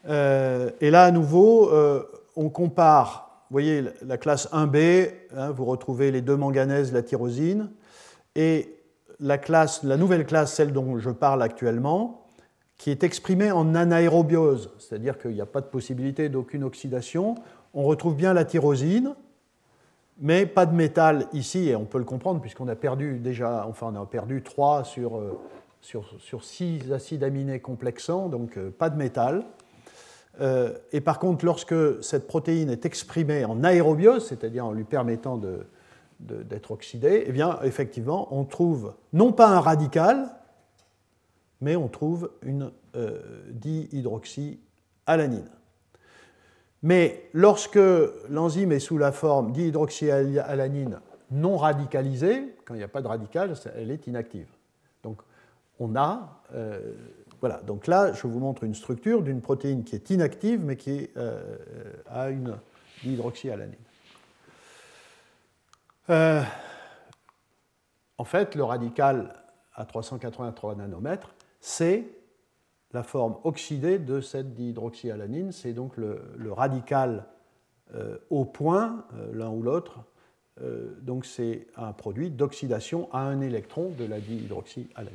Euh, et là, à nouveau, euh, on compare, voyez, la classe 1B, hein, vous retrouvez les deux manganèses, la tyrosine, et la nouvelle classe, celle dont je parle actuellement, qui est exprimée en anaérobiose, c'est-à-dire qu'il n'y a pas de possibilité d'aucune oxydation. On retrouve bien la tyrosine, mais pas de métal ici, et on peut le comprendre puisqu'on a perdu déjà, enfin on a perdu 3 sur, euh, sur, sur 6 acides aminés complexants, donc euh, pas de métal. Euh, et par contre, lorsque cette protéine est exprimée en aérobiose, c'est-à-dire en lui permettant d'être de, oxydée, eh bien effectivement, on trouve non pas un radical, mais on trouve une dihydroxyalanine. Mais lorsque l'enzyme est sous la forme dihydroxyalanine non radicalisée, quand il n'y a pas de radical, elle est inactive. Donc on a, euh, voilà, donc là je vous montre une structure d'une protéine qui est inactive mais qui euh, a une dihydroxyalanine. Euh, en fait, le radical à 383 nanomètres, c'est la forme oxydée de cette dihydroxyalanine. C'est donc le, radical euh, au point, euh, l'un ou l'autre. Euh, donc c'est un produit d'oxydation à un électron de la dihydroxyalanine.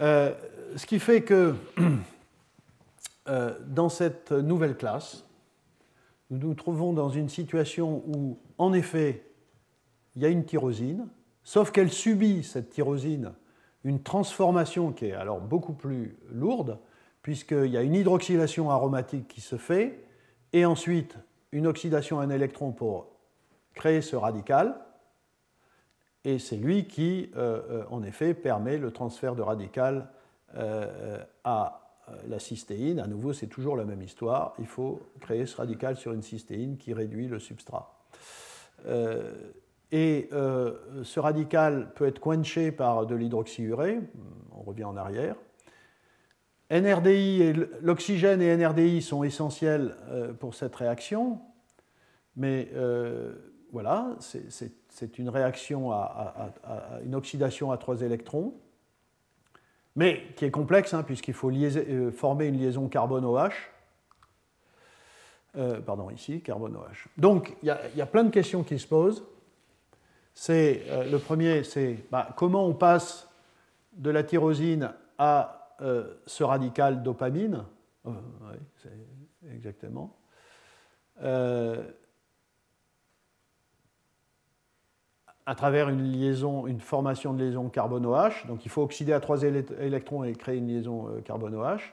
ce qui fait que dans cette nouvelle classe, nous nous trouvons dans une situation où, en effet, il y a une tyrosine, sauf qu'elle subit cette tyrosine une transformation qui est alors beaucoup plus lourde, puisqu'il y a une hydroxylation aromatique qui se fait, et ensuite une oxydation à un électron pour créer ce radical, et c'est lui qui, euh, euh, en effet, permet le transfert de radical euh, à la cystéine, à nouveau, c'est toujours la même histoire. Il faut créer ce radical sur une cystéine qui réduit le substrat. Et ce radical peut être quenché par de l'hydroxyurée. On revient en arrière. NRDI et l'oxygène et NRDI sont essentiels pour cette réaction, mais voilà, c'est une réaction à, une oxydation à trois électrons, mais qui est complexe, hein, puisqu'il faut euh, former une liaison carbone-OH. Euh, pardon, ici, carbone-OH. Donc, il y, a plein de questions qui se posent. C'est, euh, le premier, c'est bah, comment on passe de la tyrosine à ce radical dopamine. oui, exactement à travers une liaison, une formation de liaison carbone-OH. Donc il faut oxyder à trois électrons et créer une liaison euh, carbone-OH.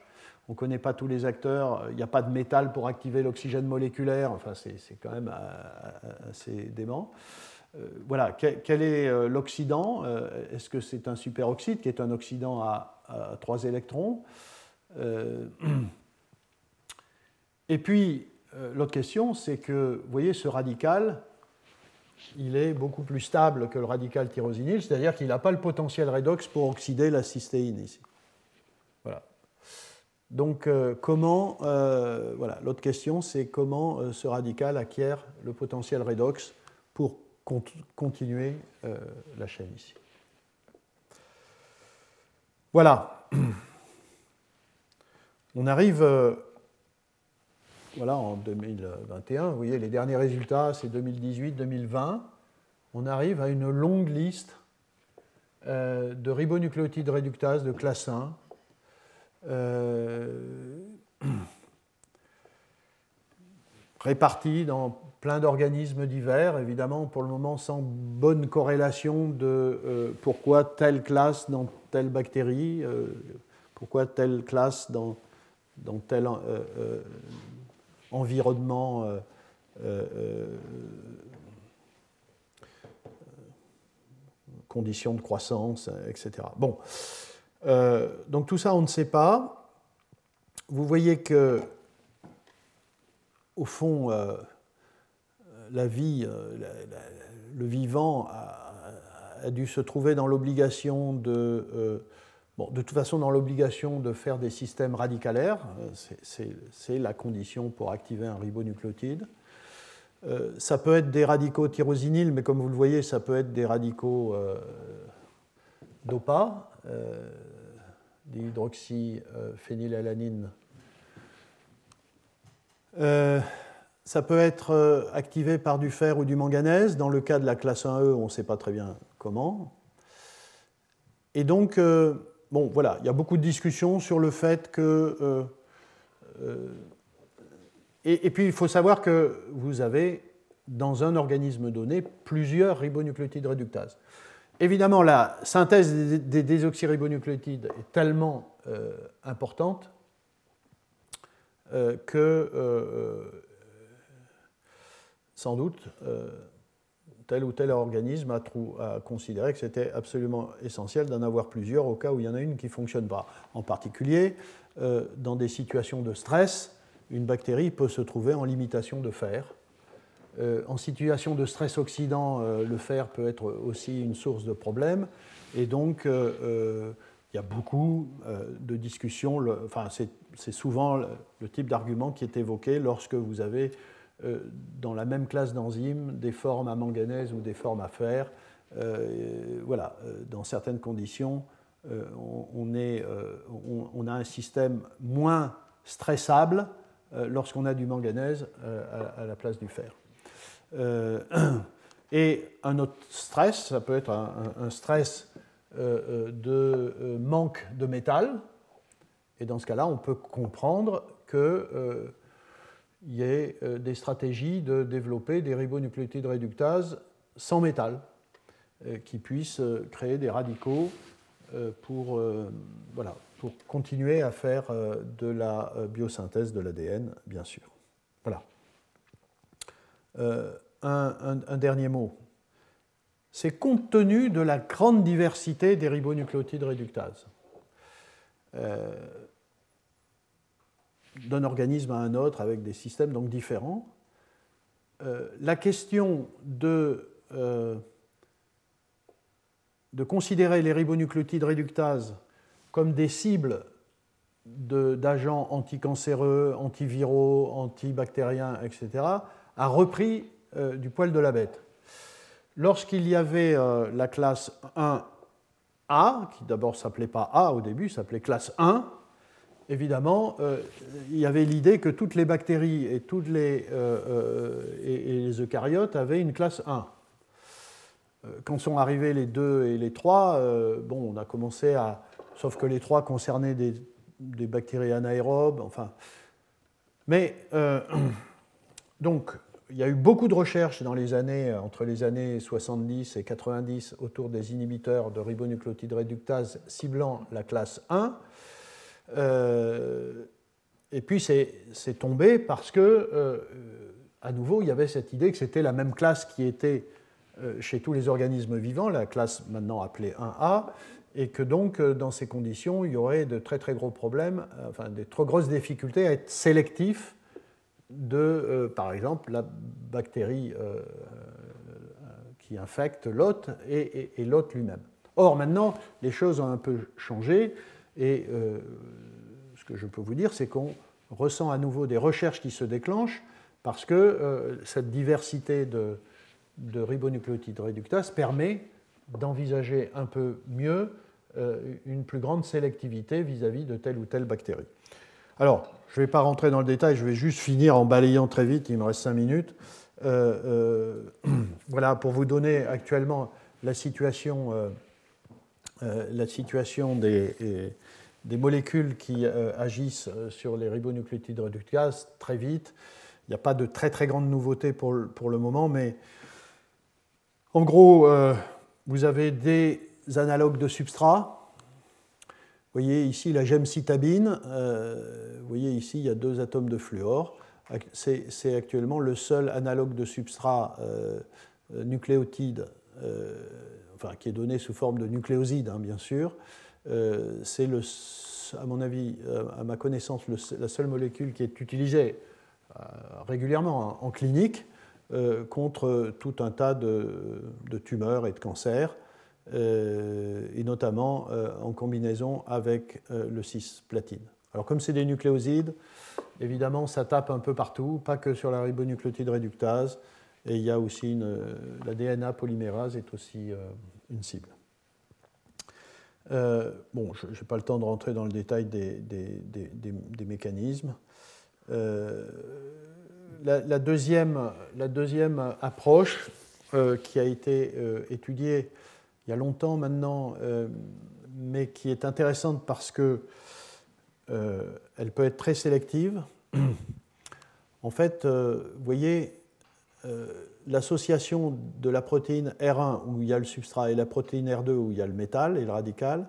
On ne connaît pas tous les acteurs, il n'y a pas de métal pour activer l'oxygène moléculaire, enfin c'est quand même euh, assez dément. Euh, voilà, quel, est l'oxydant Est-ce que c'est un superoxyde qui est un oxydant à, trois électrons Et puis, l'autre question, c'est que, vous voyez, ce radical, il est beaucoup plus stable que le radical tyrosinyle, c'est-à-dire qu'il n'a pas le potentiel redox pour oxyder la cystéine ici. Voilà. Donc, euh, comment, euh, voilà, l'autre question, c'est comment euh, ce radical acquiert le potentiel redox pour continuer la chaîne ici. Voilà. On arrive voilà, en 2021, vous voyez, les derniers résultats, c'est 2018-2020. On arrive à une longue liste euh, de ribonucléotides réductases de classe 1. Euh, répartis dans plein d'organismes divers, évidemment pour le moment sans bonne corrélation de euh, pourquoi telle classe dans telle bactérie, pourquoi telle classe dans, dans environnement euh, euh, euh, conditions de croissance, etc. Bon, donc tout ça, on ne sait pas. Vous voyez que, au fond, la vie, le vivant a, dû se trouver dans l'obligation de de toute façon, dans l'obligation de faire des systèmes radicalaires, euh, c'est la condition pour activer un ribonucléotide. Euh, ça peut être des radicaux tyrosinyles, mais comme vous le voyez, ça peut être des radicaux euh, d'OPA, euh, d'hydroxyphénylalanine. Ça peut être activé par du fer ou du manganèse. Dans le cas de la classe 1E, on ne sait pas très bien comment. Et donc, bon, voilà, il y a beaucoup de discussions sur le fait que. Euh, euh, et, puis, il faut savoir que vous avez, dans un organisme donné, plusieurs ribonucléotides réductases. Évidemment, la synthèse des, désoxyribonucléotides est tellement euh, importante que, sans doute, tel ou tel organisme a, considéré que c'était absolument essentiel d'en avoir plusieurs au cas où il y en a une qui ne fonctionne pas. En particulier, euh, dans des situations de stress, une bactérie peut se trouver en limitation de fer. Euh, en situation de stress oxydant, euh, le fer peut être aussi une source de problème. Et donc, il y a beaucoup de discussions. enfin, c'est souvent le type d'argument qui est évoqué lorsque vous avez euh, dans la même classe d'enzymes des formes à manganèse ou des formes à fer. Euh, voilà, euh, dans certaines conditions, on, a un système moins stressable lorsqu'on a du manganèse à, la place du fer. et un autre stress, ça peut être un, stress de manque de métal. Et dans ce cas-là, on peut comprendre que il y ait euh, des stratégies de développer des ribonucléotides réductases sans métal euh, qui puissent euh, créer des radicaux pour, continuer à faire de la biosynthèse de l'ADN, bien sûr. Voilà. Un, dernier mot. C'est compte tenu de la grande diversité des ribonucléotides réductases d'un organisme à un autre avec des systèmes donc différents. la question de, de considérer les ribonucléotides réductases comme des cibles d'agents anticancéreux, antiviraux, antibactériens, etc., a repris du poil de la bête. Lorsqu'il y avait la classe 1 a, qui d'abord s'appelait pas A au début, s'appelait classe 1, évidemment, euh, il y avait l'idée que toutes les bactéries et, toutes les, euh, euh, eucaryotes avaient une classe 1. Quand sont arrivés les 2 et les 3, bon, on a commencé à. Sauf que les 3 concernaient des, bactéries anaérobes, enfin. Mais, donc, il y a eu beaucoup de recherches dans les années, entre les années 70 et 90 autour des inhibiteurs de ribonucléotides réductase ciblant la classe 1. Euh, et puis c'est tombé parce que, euh, à nouveau, il y avait cette idée que c'était la même classe qui était chez tous les organismes vivants, la classe maintenant appelée 1A, et que donc, dans ces conditions, il y aurait de très très gros problèmes, enfin des trop grosses difficultés à être sélectif de, euh, par exemple, la bactérie euh, qui infecte l'hôte et, l'hôte lui-même. Or, maintenant, les choses ont un peu changé et euh, ce que je peux vous dire, c'est qu'on ressent à nouveau des recherches qui se déclenchent parce que cette diversité de, de ribonucléotides réductases permet d'envisager un peu mieux une plus grande sélectivité vis-à-vis -vis de telle ou telle bactérie. Alors, je ne vais pas rentrer dans le détail, je vais juste finir en balayant très vite, il me reste cinq minutes. Euh, euh, voilà, pour vous donner actuellement la situation, euh, la situation des, des, molécules qui agissent sur les ribonucléotides réductases très vite. Il n'y a pas de très très grande nouveauté pour, le moment, mais en gros, vous avez des analogues de substrat vous voyez ici la gemcitabine. Euh, vous voyez ici, il y a deux atomes de fluor. C'est actuellement le seul analogue de substrat euh, nucléotide, euh, qui est donné sous forme de nucléoside, hein, bien sûr. C'est, à mon avis, à ma connaissance, la seule molécule qui est utilisée régulièrement en, clinique contre tout un tas de, tumeurs et de cancers. Euh, et notamment euh, en combinaison avec euh, le cis-platine. Alors comme c'est des nucléosides, évidemment ça tape un peu partout, pas que sur la ribonucléotide réductase, et il y a aussi une, la DNA polymérase est aussi une cible. bon, je n'ai pas le temps de rentrer dans le détail des, mécanismes. La, la, deuxième, approche qui a été étudiée il y a longtemps maintenant, euh, mais qui est intéressante parce que euh, elle peut être très sélective. en fait, euh, vous voyez, l'association de la protéine R1 où il y a le substrat et la protéine R2 où il y a le métal et le radical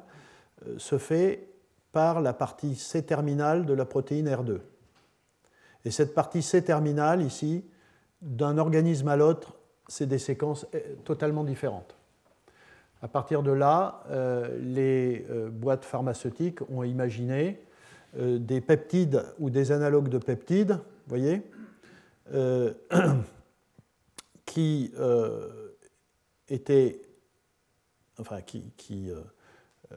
se fait par la partie C-terminale de la protéine R2. Et cette partie C-terminale, ici, d'un organisme à l'autre, c'est des séquences totalement différentes. À partir de là, euh, les euh, boîtes pharmaceutiques ont imaginé euh, des peptides ou des analogues de peptides, voyez, qui étaient, enfin, qui, qui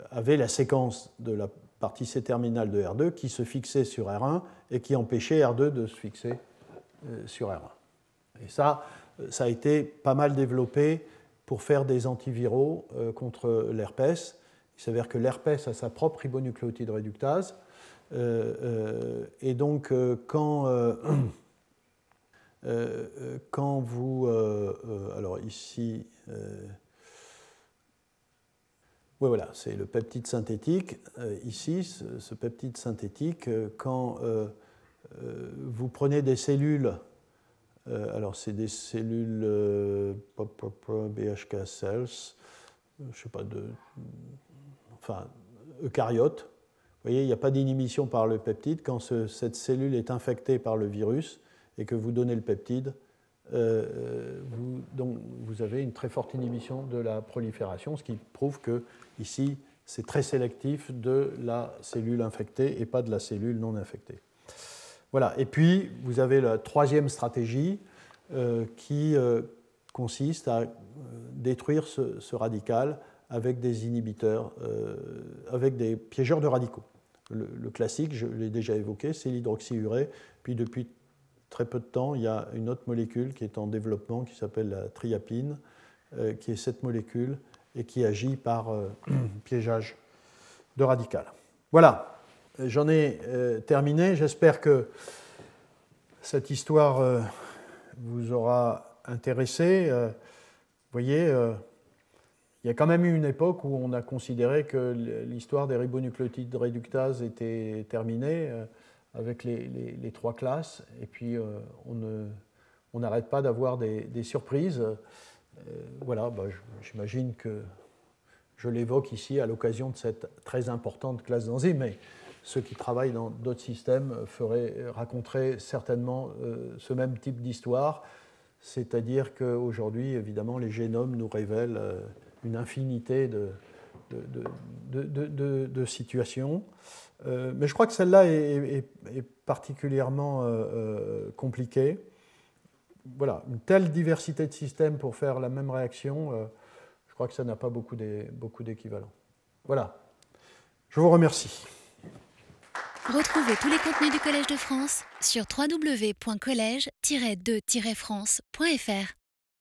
avaient la séquence de la partie C-terminale de R2 qui se fixait sur R1 et qui empêchait R2 de se fixer sur R1. Et ça, ça a été pas mal développé pour faire des antiviraux euh, contre l'herpès. Il s'avère que l'herpès a sa propre ribonucléotide réductase. Euh, euh, et donc, quand, quand vous. alors, ici. Oui, voilà, c'est le peptide synthétique. ici, ce, peptide synthétique, quand vous prenez des cellules euh, alors, c'est des cellules euh, BHK cells, euh, je sais pas, enfin, eucaryotes. Vous voyez, il n'y a pas d'inhibition par le peptide. Quand cette cellule est infectée par le virus et que vous donnez le peptide, vous, donc, vous avez une très forte inhibition de la prolifération, ce qui prouve que ici, c'est très sélectif de la cellule infectée et pas de la cellule non infectée. Voilà. Et puis, vous avez la troisième stratégie qui consiste à détruire ce, radical avec des inhibiteurs, avec des piégeurs de radicaux. Le, le classique, je l'ai déjà évoqué, c'est l'hydroxyurée. Puis depuis très peu de temps, il y a une autre molécule qui est en développement qui s'appelle la triapine, euh, qui est cette molécule et qui agit par euh, piégeage de radical. Voilà, j'en ai euh, terminé. J'espère que cette histoire vous aura intéressé. vous voyez, il y a quand même eu une époque où on a considéré que l'histoire des ribonucléotides réductases était terminée avec les, trois classes. Et puis, euh, on n'arrête pas d'avoir des, surprises. Euh, voilà, bah, j'imagine que je l'évoque ici à l'occasion de cette très importante classe d'enzymes, mais ceux qui travaillent dans d'autres systèmes feraient, raconteraient certainement euh, ce même type d'histoire, c'est-à-dire qu'aujourd'hui, évidemment, les génomes nous révèlent une infinité de, de situations. Euh, mais je crois que celle-là est, particulièrement euh, euh, compliquée. Voilà, une telle diversité de systèmes pour faire la même réaction, je crois que ça n'a pas beaucoup d'équivalent. Voilà. Je vous remercie. Retrouvez tous les contenus du Collège de France sur www.colège-2-france.fr.